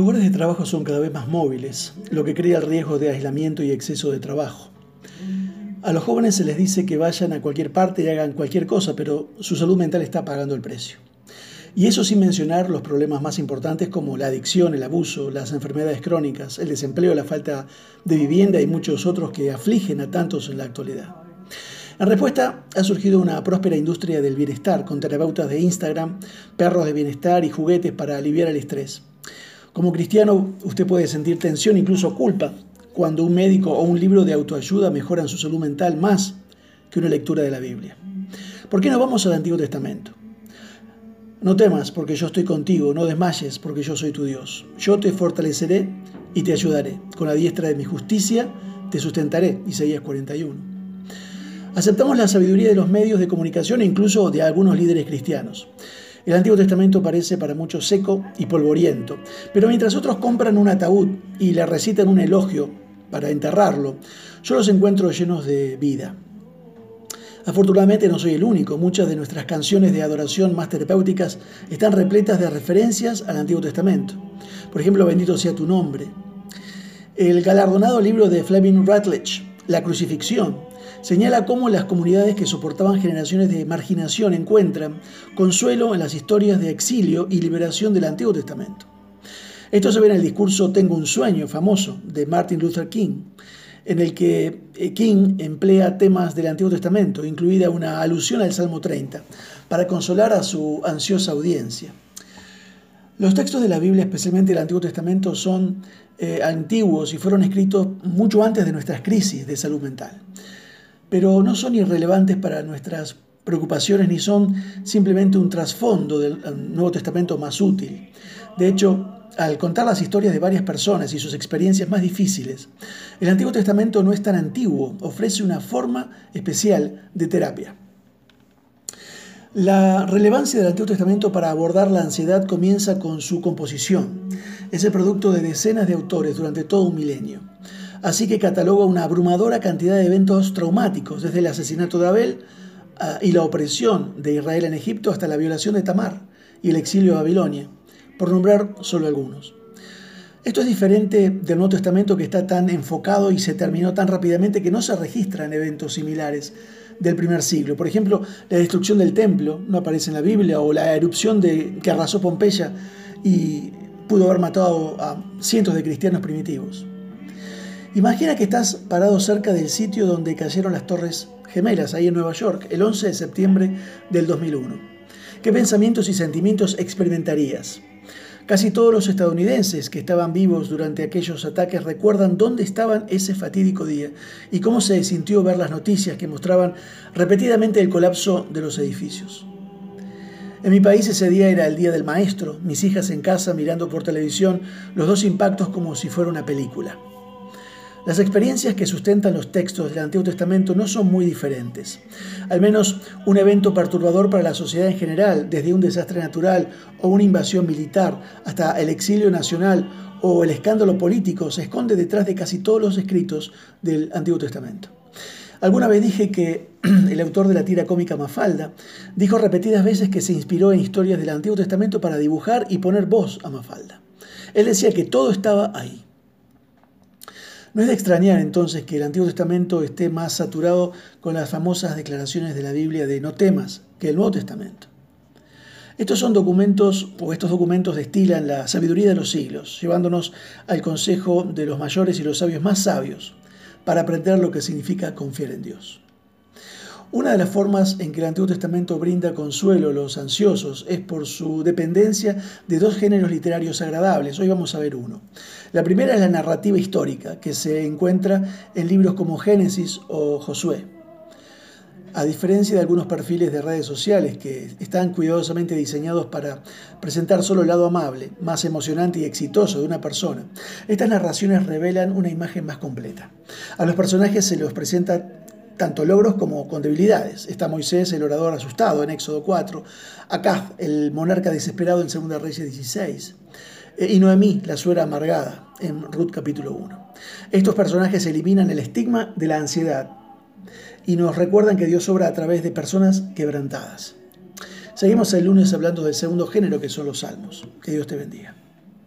Lugares de trabajo son cada vez más móviles, lo que crea el riesgo de aislamiento y exceso de trabajo. A los jóvenes se les dice que vayan a cualquier parte y hagan cualquier cosa, pero su salud mental está pagando el precio. Y eso sin mencionar los problemas más importantes como la adicción, el abuso, las enfermedades crónicas, el desempleo, la falta de vivienda y muchos otros que afligen a tantos en la actualidad. En respuesta, ha surgido una próspera industria del bienestar, con terapeutas de Instagram, perros de bienestar y juguetes para aliviar el estrés. Como cristiano, usted puede sentir tensión, incluso culpa, cuando un médico o un libro de autoayuda mejoran su salud mental más que una lectura de la Biblia. ¿Por qué no vamos al Antiguo Testamento? No temas, porque yo estoy contigo, no desmayes, porque yo soy tu Dios. Yo te fortaleceré y te ayudaré. Con la diestra de mi justicia te sustentaré. Isaías 41. Aceptamos la sabiduría de los medios de comunicación e incluso de algunos líderes cristianos. El Antiguo Testamento parece para muchos seco y polvoriento, pero mientras otros compran un ataúd y le recitan un elogio para enterrarlo, yo los encuentro llenos de vida. Afortunadamente no soy el único, muchas de nuestras canciones de adoración más terapéuticas están repletas de referencias al Antiguo Testamento. Por ejemplo, bendito sea tu nombre. El galardonado libro de Fleming Rutledge, La crucifixión, señala cómo las comunidades que soportaban generaciones de marginación encuentran consuelo en las historias de exilio y liberación del Antiguo Testamento. Esto se ve en el discurso Tengo un sueño famoso de Martin Luther King, en el que eh, King emplea temas del Antiguo Testamento, incluida una alusión al Salmo 30, para consolar a su ansiosa audiencia. Los textos de la Biblia, especialmente el Antiguo Testamento, son eh, antiguos y fueron escritos mucho antes de nuestras crisis de salud mental pero no son irrelevantes para nuestras preocupaciones ni son simplemente un trasfondo del Nuevo Testamento más útil. De hecho, al contar las historias de varias personas y sus experiencias más difíciles, el Antiguo Testamento no es tan antiguo, ofrece una forma especial de terapia. La relevancia del Antiguo Testamento para abordar la ansiedad comienza con su composición. Es el producto de decenas de autores durante todo un milenio así que cataloga una abrumadora cantidad de eventos traumáticos, desde el asesinato de Abel ah, y la opresión de Israel en Egipto hasta la violación de Tamar y el exilio a Babilonia, por nombrar solo algunos. Esto es diferente del Nuevo Testamento que está tan enfocado y se terminó tan rápidamente que no se registran eventos similares del primer siglo. Por ejemplo, la destrucción del templo no aparece en la Biblia o la erupción de, que arrasó Pompeya y pudo haber matado a cientos de cristianos primitivos. Imagina que estás parado cerca del sitio donde cayeron las Torres Gemelas, ahí en Nueva York, el 11 de septiembre del 2001. ¿Qué pensamientos y sentimientos experimentarías? Casi todos los estadounidenses que estaban vivos durante aquellos ataques recuerdan dónde estaban ese fatídico día y cómo se sintió ver las noticias que mostraban repetidamente el colapso de los edificios. En mi país ese día era el día del maestro, mis hijas en casa mirando por televisión los dos impactos como si fuera una película. Las experiencias que sustentan los textos del Antiguo Testamento no son muy diferentes. Al menos un evento perturbador para la sociedad en general, desde un desastre natural o una invasión militar hasta el exilio nacional o el escándalo político, se esconde detrás de casi todos los escritos del Antiguo Testamento. Alguna vez dije que el autor de la tira cómica Mafalda dijo repetidas veces que se inspiró en historias del Antiguo Testamento para dibujar y poner voz a Mafalda. Él decía que todo estaba ahí. No es de extrañar entonces que el Antiguo Testamento esté más saturado con las famosas declaraciones de la Biblia de no temas que el Nuevo Testamento. Estos son documentos, o estos documentos destilan la sabiduría de los siglos, llevándonos al consejo de los mayores y los sabios más sabios para aprender lo que significa confiar en Dios. Una de las formas en que el Antiguo Testamento brinda consuelo a los ansiosos es por su dependencia de dos géneros literarios agradables. Hoy vamos a ver uno. La primera es la narrativa histórica, que se encuentra en libros como Génesis o Josué. A diferencia de algunos perfiles de redes sociales que están cuidadosamente diseñados para presentar solo el lado amable, más emocionante y exitoso de una persona, estas narraciones revelan una imagen más completa. A los personajes se los presenta tanto logros como con debilidades. Está Moisés, el orador asustado en Éxodo 4, Acá el monarca desesperado en 2 Reyes 16, eh, y Noemí, la suegra amargada, en Ruth capítulo 1. Estos personajes eliminan el estigma de la ansiedad y nos recuerdan que Dios obra a través de personas quebrantadas. Seguimos el lunes hablando del segundo género que son los salmos. Que Dios te bendiga.